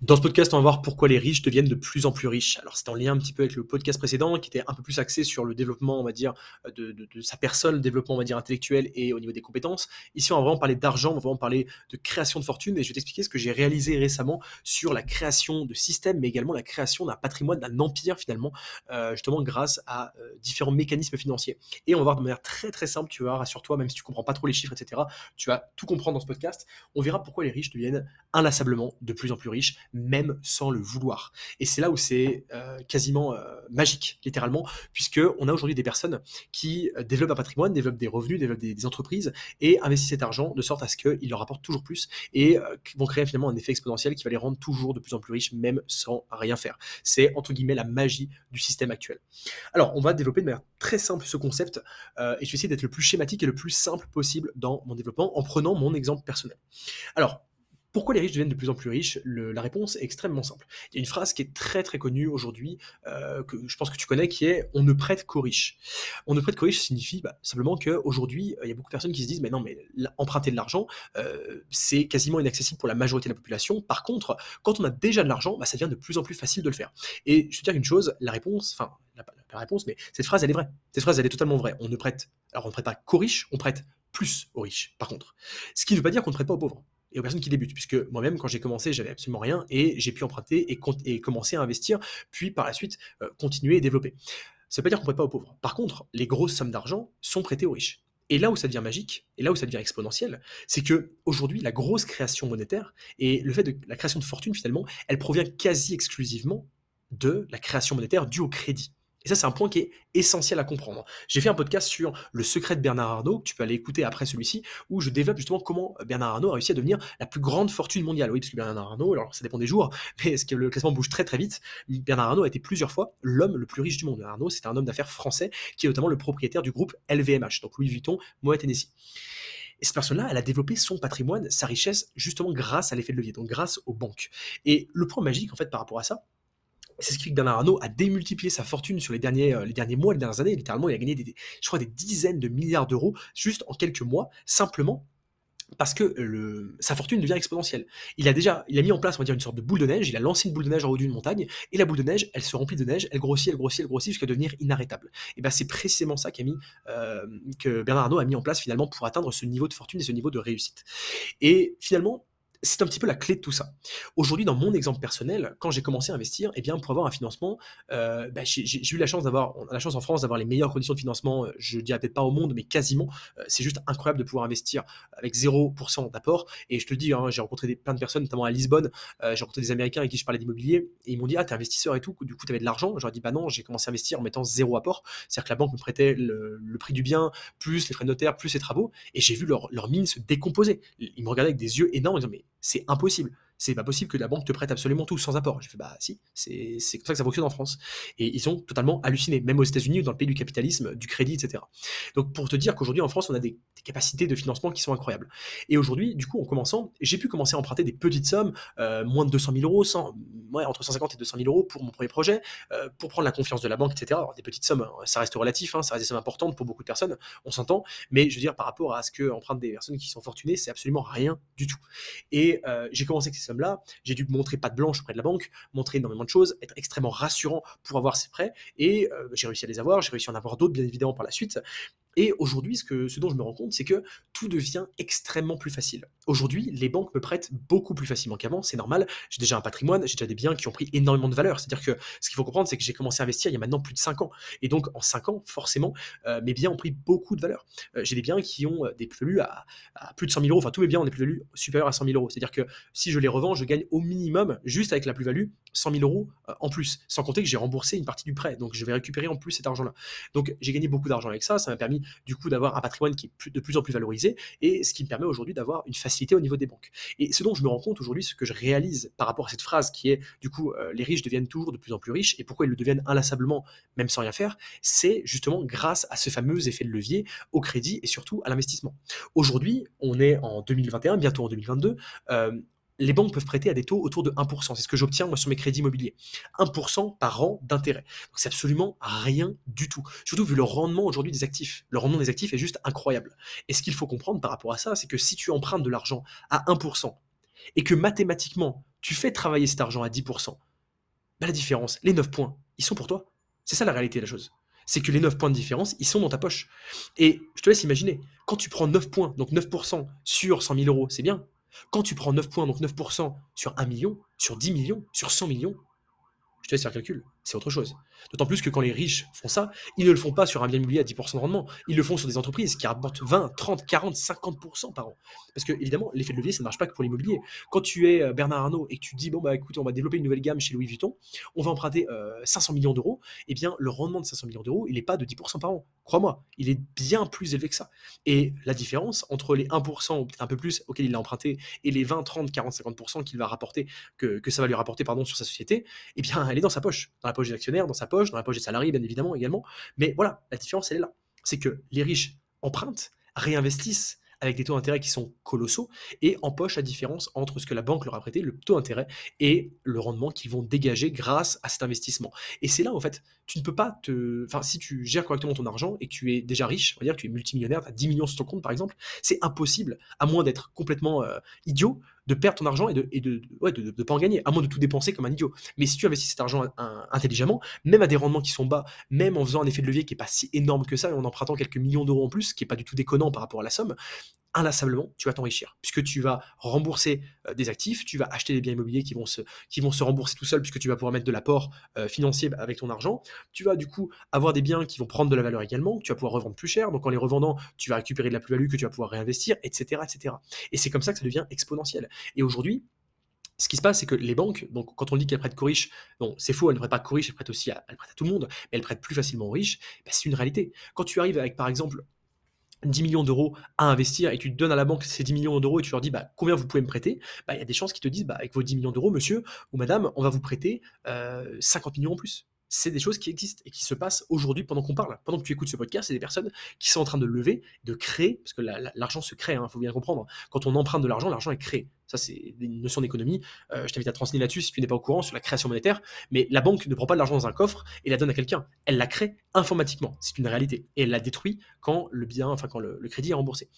Dans ce podcast, on va voir pourquoi les riches deviennent de plus en plus riches. Alors, c'est en lien un petit peu avec le podcast précédent qui était un peu plus axé sur le développement, on va dire, de, sa personne, le développement, on va dire, intellectuel et au niveau des compétences. Ici, on va vraiment parler d'argent, on va vraiment parler de création de fortune et je vais t'expliquer ce que j'ai réalisé récemment sur la création de systèmes, mais également la création d'un patrimoine, d'un empire finalement, euh, justement grâce à euh, différents mécanismes financiers. Et on va voir de manière très très simple, tu vas rassure-toi, même si tu comprends pas trop les chiffres, etc., tu vas tout comprendre dans ce podcast. On verra pourquoi les riches deviennent inlassablement de plus en plus riches même sans le vouloir. Et c'est là où c'est euh, quasiment euh, magique, littéralement, puisque on a aujourd'hui des personnes qui euh, développent un patrimoine, développent des revenus, développent des, entreprises et investissent cet argent de sorte à ce qu'il leur apporte toujours plus et vont créer finalement un effet exponentiel qui va les rendre toujours de plus en plus riches, même sans rien faire. C'est entre guillemets la magie du système actuel. Alors, on va développer de manière très simple ce concept et je vais essayer d'être le plus schématique et le plus simple possible dans mon développement en prenant mon exemple personnel. Alors, pourquoi les riches deviennent de plus en plus riches La réponse est extrêmement simple. Il y a une phrase qui est très très connue aujourd'hui, euh, que je pense que tu connais, qui est on ne prête qu'aux riches. On ne prête qu'aux riches signifie bah, simplement qu'aujourd'hui, euh, il y a beaucoup de personnes qui se disent mais non, mais emprunter de l'argent, euh, c'est quasiment inaccessible pour la majorité de la population. Par contre, quand on a déjà de l'argent, bah, ça devient de plus en plus facile de le faire. Et je veux dire une chose, la réponse, enfin, la, la réponse, mais cette phrase, elle est vraie. Cette phrase, elle est totalement vraie. On ne prête, alors on ne prête pas qu'aux riches, on prête plus aux riches, par contre. Ce qui ne veut pas dire qu'on ne prête pas aux pauvres et aux personnes qui débutent. Puisque moi-même, quand j'ai commencé, j'avais absolument rien et j'ai pu emprunter et, commencer à investir, puis par la suite euh, continuer et développer. Ça ne veut pas dire qu'on ne prête pas aux pauvres. Par contre, les grosses sommes d'argent sont prêtées aux riches. Et là où ça devient magique, et là où ça devient exponentiel, c'est que aujourd'hui, la grosse création monétaire et le fait de la création de fortune finalement, elle provient quasi exclusivement de la création monétaire due au crédit. Et ça, c'est un point qui est essentiel à comprendre. J'ai fait un podcast sur le secret de Bernard Arnault, que tu peux aller écouter après celui-ci, où je développe justement comment Bernard Arnault a réussi à devenir la plus grande fortune mondiale. Oui, parce que Bernard Arnault, alors ça dépend des jours, mais ce que le classement bouge très très vite? Bernard Arnault a été plusieurs fois l'homme le plus riche du monde. Arnault, c'est un homme d'affaires français qui est notamment le propriétaire du groupe LVMH, donc Louis Vuitton, Moet Hennessy. Et cette personne-là, elle a développé son patrimoine, sa richesse, justement grâce à l'effet de levier, donc grâce aux banques. Et le point magique, en fait, par rapport à ça, c'est ce qui fait que Bernard Arnault a démultiplié sa fortune sur les derniers, euh, mois, les dernières années. Littéralement, il a gagné, des, dizaines de milliards d'euros juste en quelques mois, simplement parce que sa fortune devient exponentielle. Il a déjà, mis en place, une sorte de boule de neige. Il a lancé une boule de neige en haut d'une montagne, et la boule de neige, elle se remplit de neige, elle grossit, elle grossit, elle grossit jusqu'à devenir inarrêtable. Et ben c'est précisément ça mis, euh, que Bernard Arnault a mis en place finalement pour atteindre ce niveau de fortune et ce niveau de réussite. Et finalement, c'est un petit peu la clé de tout ça. Aujourd'hui, dans mon exemple personnel, quand j'ai commencé à investir, eh bien, pour avoir un financement, euh, bah, j'ai eu la chance d'avoir, la chance en France d'avoir les meilleures conditions de financement. Euh, je dirais peut-être pas au monde, mais quasiment. Euh, c'est juste incroyable de pouvoir investir avec 0% d'apport. Et je te dis, hein, j'ai rencontré des, plein de personnes, notamment à Lisbonne. j'ai rencontré des Américains avec qui je parlais d'immobilier et ils m'ont dit, ah, t'es investisseur et tout. Du coup, t'avais de l'argent. J'aurais dit, bah non, j'ai commencé à investir en mettant zéro apport. C'est-à-dire que la banque me prêtait le, prix du bien, plus les frais de notaire, plus les travaux, et j'ai vu leur, leur mine se décomposer. Ils me regardaient avec des yeux énormes, en mais c'est impossible c'est pas possible que la banque te prête absolument tout sans apport. J'ai fait, bah si, c'est comme ça que ça fonctionne en France. Et ils sont totalement hallucinés, même aux États-Unis, dans le pays du capitalisme, du crédit, etc. Donc pour te dire qu'aujourd'hui en France, on a des, capacités de financement qui sont incroyables. Et aujourd'hui, du coup, en commençant, j'ai pu commencer à emprunter des petites sommes, euh, moins de 200 000 euros, entre 150 et 200 000 euros pour mon premier projet, euh, pour prendre la confiance de la banque, etc. Alors, des petites sommes, hein, ça reste relatif, hein, ça reste des sommes importantes pour beaucoup de personnes, on s'entend, mais je veux dire, par rapport à ce que empruntent des personnes qui sont fortunées, c'est absolument rien du tout. Et euh, j'ai commencé avec sommes-là, j'ai dû montrer patte blanche auprès de la banque, montrer énormément de choses, être extrêmement rassurant pour avoir ces prêts. Et euh, j'ai réussi à les avoir, j'ai réussi à en avoir d'autres, bien évidemment, par la suite. Et aujourd'hui, ce, ce dont je me rends compte, c'est que tout devient extrêmement plus facile. Aujourd'hui, les banques me prêtent beaucoup plus facilement qu'avant, c'est normal. J'ai déjà un patrimoine, j'ai déjà des biens qui ont pris énormément de valeur. C'est-à-dire que ce qu'il faut comprendre, c'est que j'ai commencé à investir il y a maintenant plus de 5 ans. Et donc, en 5 ans, forcément, euh, mes biens ont pris beaucoup de valeur. Euh, j'ai des biens qui ont des plus-values à, à, plus de 100 000 euros. Enfin, tous mes biens ont des plus-values supérieures à 100 000 euros. C'est-à-dire que si je les revends, je gagne au minimum, juste avec la plus-value, 100 000 euros euh, en plus, sans compter que j'ai remboursé une partie du prêt. Donc je vais récupérer en plus cet argent-là. Donc j'ai gagné beaucoup d'argent avec ça. Ça m'a permis du coup d'avoir un patrimoine qui est de plus en plus valorisé et ce qui me permet aujourd'hui d'avoir une facilité au niveau des banques. Et ce dont je me rends compte aujourd'hui, ce que je réalise par rapport à cette phrase qui est du coup euh, les riches deviennent toujours de plus en plus riches et pourquoi ils le deviennent inlassablement même sans rien faire, c'est justement grâce à ce fameux effet de levier au crédit et surtout à l'investissement. Aujourd'hui, on est en 2021, bientôt en 2022 les banques peuvent prêter à des taux autour de 1%. C'est ce que j'obtiens sur mes crédits immobiliers. 1% par an d'intérêt. C'est absolument rien du tout. Surtout vu le rendement aujourd'hui des actifs. Le rendement des actifs est juste incroyable. Et ce qu'il faut comprendre par rapport à ça, c'est que si tu empruntes de l'argent à 1%, et que mathématiquement, tu fais travailler cet argent à 10%, bah, la différence, les 9 points, ils sont pour toi. C'est ça la réalité de la chose. C'est que les 9 points de différence, ils sont dans ta poche. Et je te laisse imaginer, quand tu prends 9 points, donc 9% sur 100 000 euros, c'est bien. Quand tu prends 9 points, donc 9% sur 1 million, sur 10 millions, sur 100 millions, je te laisse faire le calcul, c'est autre chose. D'autant plus que quand les riches font ça, ils ne le font pas sur un bien immobilier à 10% de rendement, ils le font sur des entreprises qui rapportent 20, 30, 40, 50% par an. Parce que évidemment, l'effet de levier, ça ne marche pas que pour l'immobilier. Quand tu es euh, Bernard Arnault et que tu dis, bon bah écoute, on va développer une nouvelle gamme chez Louis Vuitton, on va emprunter 500 euh, millions d'euros, eh bien le rendement de 500 millions d'euros, il n'est pas de 10% par an. Crois-moi, il est bien plus élevé que ça. Et la différence entre les 1% ou peut-être un peu plus auquel il a emprunté et les 20, 30, 40, 50% qu'il va rapporter, que, que ça va lui rapporter pardon, sur sa société, eh bien elle est dans sa poche, dans la poche des actionnaires, dans sa poche, dans la poche des salariés, bien évidemment également. Mais voilà, la différence, elle est là. C'est que les riches empruntent, réinvestissent avec des taux d'intérêt qui sont colossaux et empochent la différence entre ce que la banque leur a prêté, le taux d'intérêt, et le rendement qu'ils vont dégager grâce à cet investissement. Et c'est là, en fait, tu ne peux pas te. Enfin, si tu gères correctement ton argent et que tu es déjà riche, on va dire que tu es multimillionnaire, tu as 10 millions sur ton compte par exemple, c'est impossible, à moins d'être complètement euh, idiot, de perdre ton argent et de ne de, ouais, de, pas en gagner, à moins de tout dépenser comme un idiot. Mais si tu investis cet argent intelligemment, même à des rendements qui sont bas, même en faisant un effet de levier qui n'est pas si énorme que ça, et en empruntant quelques millions d'euros en plus, qui n'est pas du tout déconnant par rapport à la somme, inlassablement, tu vas t'enrichir, puisque tu vas rembourser euh, des actifs, tu vas acheter des biens immobiliers qui vont se, qui vont se rembourser tout seul, puisque tu vas pouvoir mettre de l'apport euh, financier avec ton argent. Tu vas du coup avoir des biens qui vont prendre de la valeur également, que tu vas pouvoir revendre plus cher. Donc en les revendant, tu vas récupérer de la plus-value que tu vas pouvoir réinvestir, etc., etc. Et c'est comme ça que ça devient exponentiel. Et aujourd'hui, ce qui se passe, c'est que les banques, donc quand on dit qu'elles prêtent qu'aux riches, bon, c'est faux, elles ne prêtent pas qu'aux riches, elles prêtent aussi à, tout le monde, mais elles prêtent plus facilement aux riches, bah, c'est une réalité. Quand tu arrives avec, par exemple, 10 millions d'euros à investir et tu donnes à la banque ces 10 millions d'euros et tu leur dis bah, combien vous pouvez me prêter, bah, il y a des chances qu'ils te disent bah, avec vos 10 millions d'euros, monsieur ou madame, on va vous prêter 50 euh, millions en plus. C'est des choses qui existent et qui se passent aujourd'hui pendant qu'on parle. Pendant que tu écoutes ce podcast, c'est des personnes qui sont en train de lever, de créer, parce que l'argent se crée, il hein, faut bien comprendre. Quand on emprunte de l'argent, l'argent est créé. Ça, c'est une notion d'économie. Euh, je t'invite à te là-dessus si tu n'es pas au courant sur la création monétaire. Mais la banque ne prend pas de l'argent dans un coffre et la donne à quelqu'un. Elle la crée informatiquement. C'est une réalité. Et elle la détruit quand le bien, enfin quand le, crédit est remboursé.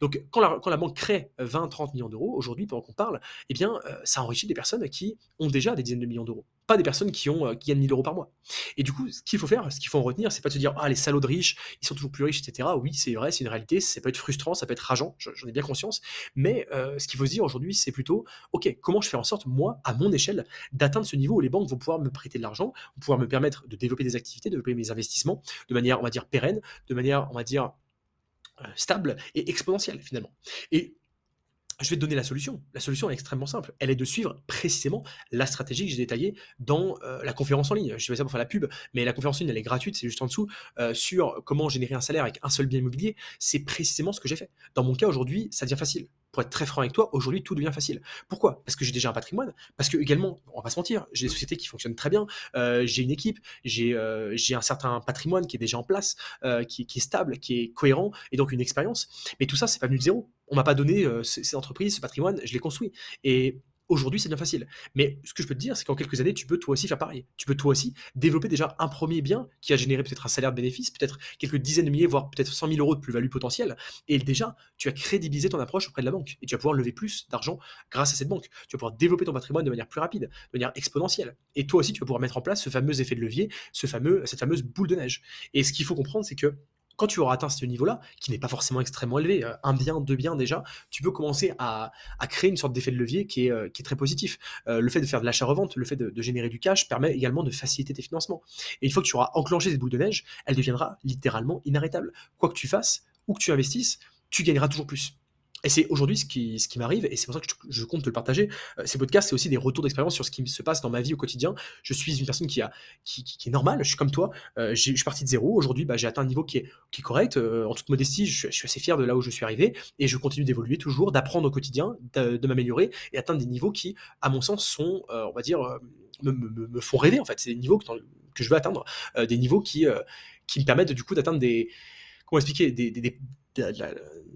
Donc, quand la, banque crée 20-30 millions d'euros, aujourd'hui, pendant qu'on parle, eh bien, euh, ça enrichit des personnes qui ont déjà des dizaines de millions d'euros. Pas des personnes qui, ont, euh, qui gagnent 1000 euros par mois. Et du coup, ce qu'il faut faire, ce qu'il faut en retenir, c'est pas de se dire, ah, les salauds de riches, ils sont toujours plus riches, etc. Oui, c'est vrai, c'est une réalité. Ça peut être frustrant, ça peut être rageant, j'en ai bien conscience. Mais ce qu'il faut dire aujourd'hui, c'est plutôt, ok, comment je fais en sorte, moi, à mon échelle, d'atteindre ce niveau où les banques vont pouvoir me prêter de l'argent, vont pouvoir me permettre de développer des activités, de développer mes investissements de manière, on va dire, pérenne, de manière, on va dire, euh, stable et exponentielle finalement. Et je vais te donner la solution. La solution est extrêmement simple. Elle est de suivre précisément la stratégie que j'ai détaillée dans euh, la conférence en ligne. Je fais ça pour faire la pub, mais la conférence en ligne, elle est gratuite, c'est juste en dessous, euh, sur comment générer un salaire avec un seul bien immobilier. C'est précisément ce que j'ai fait. Dans mon cas, aujourd'hui, ça devient facile être très franc avec toi, aujourd'hui tout devient facile. Pourquoi? Parce que j'ai déjà un patrimoine, parce que également, on va pas se mentir, j'ai des sociétés qui fonctionnent très bien, euh, j'ai une équipe, euh, j'ai un certain patrimoine qui est déjà en place, euh, qui, est stable, qui est cohérent, et donc une expérience. Mais tout ça, c'est pas venu de zéro. On m'a pas donné ces, entreprises, ce patrimoine, je l'ai construit. Et Aujourd'hui, c'est bien facile. Mais ce que je peux te dire, c'est qu'en quelques années, tu peux toi aussi faire pareil. Tu peux toi aussi développer déjà un premier bien qui a généré peut-être un salaire de bénéfice, peut-être quelques dizaines de milliers, voire peut-être 100 000 euros de plus-value potentielle. Et déjà, tu as crédibilisé ton approche auprès de la banque. Et tu vas pouvoir lever plus d'argent grâce à cette banque. Tu vas pouvoir développer ton patrimoine de manière plus rapide, de manière exponentielle. Et toi aussi, tu vas pouvoir mettre en place ce fameux effet de levier, ce fameux, cette fameuse boule de neige. Et ce qu'il faut comprendre, c'est que quand tu auras atteint ce niveau-là, qui n'est pas forcément extrêmement élevé, euh, un bien, deux biens déjà, tu peux commencer à, créer une sorte d'effet de levier qui est, euh, très positif. Euh, le fait de faire de l'achat-revente, le fait de, générer du cash permet également de faciliter tes financements. Et une fois que tu auras enclenché cette boule de neige, elle deviendra littéralement inarrêtable. Quoi que tu fasses ou que tu investisses, tu gagneras toujours plus. Et c'est aujourd'hui ce qui, m'arrive, et c'est pour ça que je, compte te le partager. Euh, ces podcasts, c'est aussi des retours d'expérience sur ce qui se passe dans ma vie au quotidien. Je suis une personne qui, a, est normale, je suis comme toi, euh, je suis parti de zéro. Aujourd'hui, bah, j'ai atteint un niveau qui est, correct. Euh, en toute modestie, je, suis assez fier de là où je suis arrivé, et je continue d'évoluer toujours, d'apprendre au quotidien, de, m'améliorer, et atteindre des niveaux qui, à mon sens, sont, on va dire, me, font rêver, en fait. C'est des niveaux que, je veux atteindre, des niveaux qui, me permettent du coup d'atteindre des... Comment expliquer des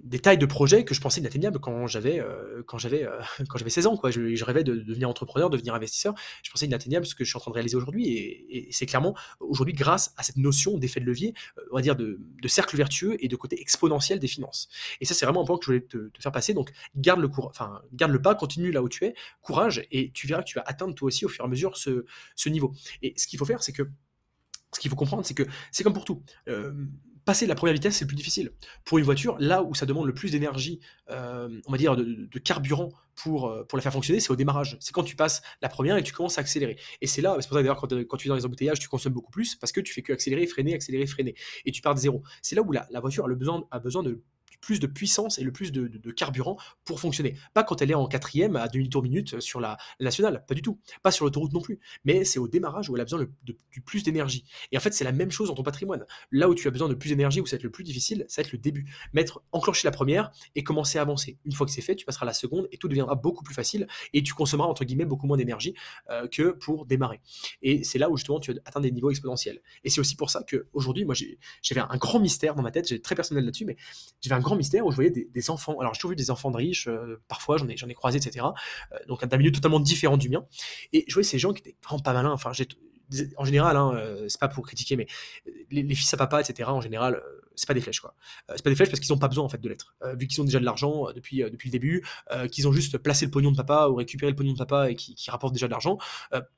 des tailles de projets que je pensais inatteignables quand j'avais euh, quand j'avais euh, quand j'avais 16 ans quoi. Je, rêvais de, devenir entrepreneur, de devenir investisseur. Je pensais inatteignables ce que je suis en train de réaliser aujourd'hui et, c'est clairement aujourd'hui grâce à cette notion d'effet de levier, euh, on va dire de, cercle vertueux et de côté exponentiel des finances. Et ça c'est vraiment un point que je voulais te, faire passer. Donc garde le enfin garde le pas, continue là où tu es, courage et tu verras que tu vas atteindre toi aussi au fur et à mesure ce, ce niveau. Et ce qu'il faut faire c'est que ce qu'il faut comprendre, c'est que c'est comme pour tout passer la première vitesse, c'est le plus difficile. Pour une voiture, là où ça demande le plus d'énergie, euh, on va dire de, carburant pour, euh, pour la faire fonctionner, c'est au démarrage. C'est quand tu passes la première et tu commences à accélérer. Et c'est là, c'est pour ça d'ailleurs, quand, tu es dans les embouteillages, tu consommes beaucoup plus parce que tu fais que accélérer, freiner, accélérer, freiner. Et tu pars de zéro. C'est là où la, voiture a besoin de plus de puissance et le plus de, carburant pour fonctionner. Pas quand elle est en quatrième à demi-tour minute sur la, nationale, pas du tout. Pas sur l'autoroute non plus. Mais c'est au démarrage où elle a besoin du plus d'énergie. Et en fait, c'est la même chose dans ton patrimoine. Là où tu as besoin de plus d'énergie, où ça va être le plus difficile, ça va être le début. Mettre, enclencher la première et commencer à avancer. Une fois que c'est fait, tu passeras à la seconde et tout deviendra beaucoup plus facile et tu consommeras entre guillemets beaucoup moins d'énergie euh, que pour démarrer. Et c'est là où justement tu atteins des niveaux exponentiels. Et c'est aussi pour ça qu'aujourd'hui, moi j'avais un grand mystère dans ma tête, j'ai très personnel là-dessus, mais j'avais un grand mystère où je voyais des, enfants. Alors, j'ai toujours vu des enfants de riches, euh, parfois, j'en ai, j'en ai croisé, etc. Euh, donc, un milieu totalement différent du mien. Et je voyais ces gens qui étaient vraiment pas malins. Enfin, j'ai, en général, hein, euh, c'est pas pour critiquer, mais les, fils à papa, etc., en général, c'est pas des flèches quoi. Euh, c'est pas des flèches parce qu'ils ont pas besoin en fait de l'être. Euh, vu qu'ils ont déjà de l'argent euh, depuis, depuis le début, qu'ils ont juste placé le pognon de papa ou récupéré le pognon de papa et qui, rapportent déjà de l'argent,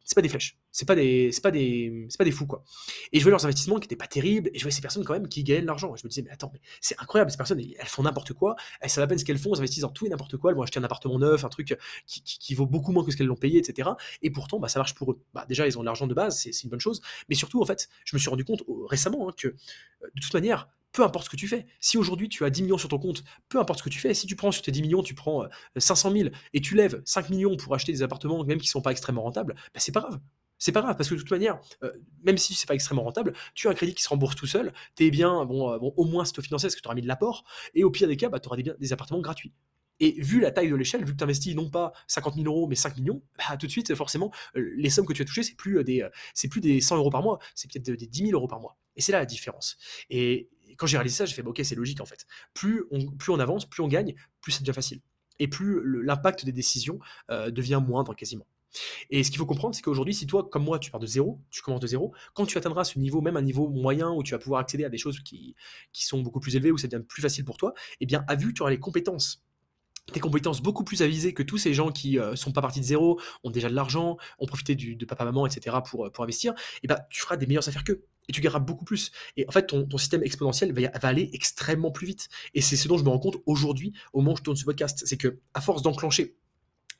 c'est pas des flèches. C'est pas des, c'est pas des, c'est pas des fous quoi. Et je voyais leurs investissements qui étaient pas terribles et je voyais ces personnes quand même qui gagnaient de l'argent. Je me disais mais attends mais c'est incroyable ces personnes elles font n'importe quoi, elles savent à peine ce qu'elles font, elles investissent dans tout et n'importe quoi, elles vont acheter un appartement neuf, un truc qui, qui, vaut beaucoup moins que ce qu'elles l'ont payé, etc. Et pourtant bah, ça marche pour eux. Bah, déjà ils ont de l'argent de base, c'est une bonne chose, mais surtout en fait je me suis rendu compte récemment hein, que de toute manière peu importe ce que tu fais. Si aujourd'hui tu as 10 millions sur ton compte, peu importe ce que tu fais, si tu prends sur tes 10 millions, tu prends 500 euh, 000 et tu lèves 5 millions pour acheter des appartements, même qui ne sont pas extrêmement rentables, bah c'est pas grave. C'est pas grave, parce que de toute manière, euh, même si c'est pas extrêmement rentable, tu as un crédit qui se rembourse tout seul, tes biens vont, euh, au moins s'autofinancier parce que tu auras mis de l'apport, et au pire des cas, bah, tu auras des appartements gratuits. Et vu la taille de l'échelle, vu que tu investis non pas 50 000 euros, mais 5 millions, bah, tout de suite, forcément, les sommes que tu as touchées, c'est plus des, c'est plus des 100 euros par mois, c'est peut-être des 10 000 euros par mois. Et c'est là la différence. Et quand j'ai réalisé ça, j'ai fait, ok, c'est logique en fait. Plus on, avance, plus on gagne, plus ça devient facile. Et plus l'impact des décisions euh, devient moindre quasiment. Et ce qu'il faut comprendre, c'est qu'aujourd'hui, si toi, comme moi, tu pars de zéro, tu commences de zéro, quand tu atteindras ce niveau, même un niveau moyen où tu vas pouvoir accéder à des choses qui, qui sont beaucoup plus élevées, où ça devient plus facile pour toi, eh bien, à vue, tu auras les compétences des compétences beaucoup plus avisées que tous ces gens qui euh, sont pas partis de zéro, ont déjà de l'argent, ont profité du, de papa-maman, etc. pour, euh, pour investir, et eh ben, tu feras des meilleures affaires qu'eux et tu gagneras beaucoup plus. Et en fait, ton, ton système exponentiel va, va, aller extrêmement plus vite. Et c'est ce dont je me rends compte aujourd'hui, au moment où je tourne ce podcast. C'est que, à force d'enclencher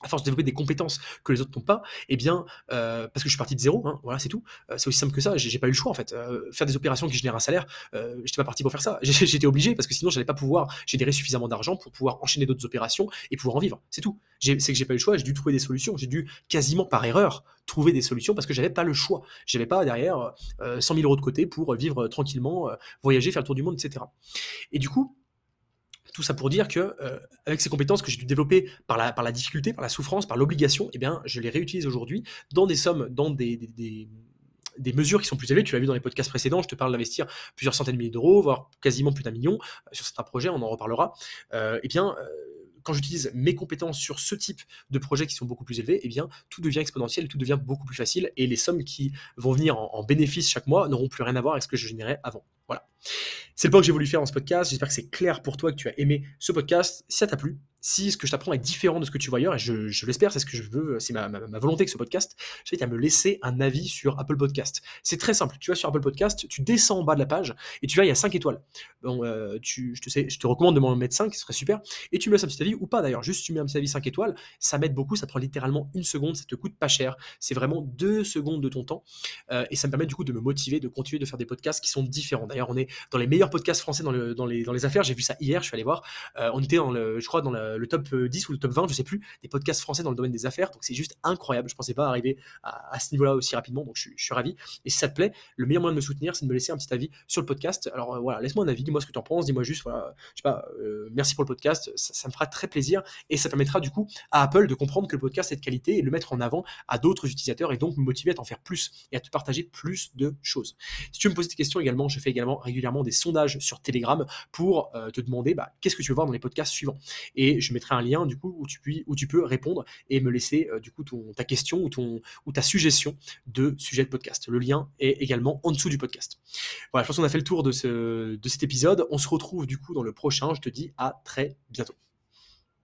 à force de développer des compétences que les autres n'ont pas, eh bien, euh, parce que je suis parti de zéro, hein, voilà, c'est tout. Euh, c'est aussi simple que ça. J'ai pas eu le choix en fait. Euh, faire des opérations qui génèrent un salaire, j'étais pas parti pour faire ça. J'étais obligé parce que sinon, j'allais pas pouvoir générer suffisamment d'argent pour pouvoir enchaîner d'autres opérations et pouvoir en vivre. C'est tout. C'est que j'ai pas eu le choix. J'ai dû trouver des solutions. J'ai dû quasiment par erreur trouver des solutions parce que j'avais pas le choix. J'avais pas derrière 100 000 euros de côté pour vivre tranquillement, voyager, faire le tour du monde, etc. Et du coup, tout ça pour dire que euh, avec ces compétences que j'ai dû développer par la, par la difficulté, par la souffrance, par l'obligation, eh bien, je les réutilise aujourd'hui dans des sommes, dans des, des, mesures qui sont plus élevées. Tu l'as vu dans les podcasts précédents, je te parle d'investir plusieurs centaines de milliers d'euros, voire quasiment plus d'un million euh, sur certains projets, on en reparlera. Euh, eh bien, quand j'utilise mes compétences sur ce type de projets qui sont beaucoup plus élevés, eh bien, tout devient exponentiel, tout devient beaucoup plus facile, et les sommes qui vont venir en, en bénéfice chaque mois n'auront plus rien à voir avec ce que je générais avant. Voilà. C'est le point que j'ai voulu faire dans ce podcast. J'espère que c'est clair pour toi, que tu as aimé ce podcast. Si ça t'a plu, si ce que je t'apprends est différent de ce que tu vois ailleurs, et je, l'espère, c'est ce que je veux, c'est ma, volonté que ce podcast, je t'invite à me laisser un avis sur Apple Podcast. C'est très simple. Tu vas sur Apple Podcast, tu descends en bas de la page et tu vas, il y a 5 étoiles. Euh, je te recommande de m'en mettre 5, ce serait super. Et tu me laisses un petit avis ou pas d'ailleurs. Juste tu mets un petit avis 5 étoiles, ça m'aide beaucoup, ça prend littéralement une seconde, ça te coûte pas cher. C'est vraiment deux secondes de ton temps euh, et ça me permet du coup de me motiver, de continuer de faire des podcasts qui sont différents. D'ailleurs, on est dans les meilleurs podcasts français dans, le, dans, les, affaires. J'ai vu ça hier, je suis allé voir. Euh, on était dans le, je crois, dans le top 10 ou le top 20, je sais plus, des podcasts français dans le domaine des affaires. Donc c'est juste incroyable. Je pensais pas arriver à, ce niveau-là aussi rapidement. Donc je, suis ravi. Et si ça te plaît, le meilleur moyen de me soutenir, c'est de me laisser un petit avis sur le podcast. Alors euh, voilà, laisse-moi un avis, dis-moi ce que tu en penses, dis-moi juste, voilà, je sais pas, euh, merci pour le podcast. Ça, me fera très plaisir et ça permettra du coup à Apple de comprendre que le podcast est de qualité et le mettre en avant à d'autres utilisateurs et donc me motiver à t'en faire plus et à te partager plus de choses. Si tu veux me poser des questions également, je fais également régulièrement des sondages sur Telegram pour te demander bah, qu'est-ce que tu veux voir dans les podcasts suivants. Et je mettrai un lien du coup où tu, puis, où tu peux répondre et me laisser du coup ton, ta question ou, ton, ou ta suggestion de sujet de podcast. Le lien est également en dessous du podcast. Voilà, je pense qu'on a fait le tour de, ce, de cet épisode. On se retrouve du coup dans le prochain. Je te dis à très bientôt.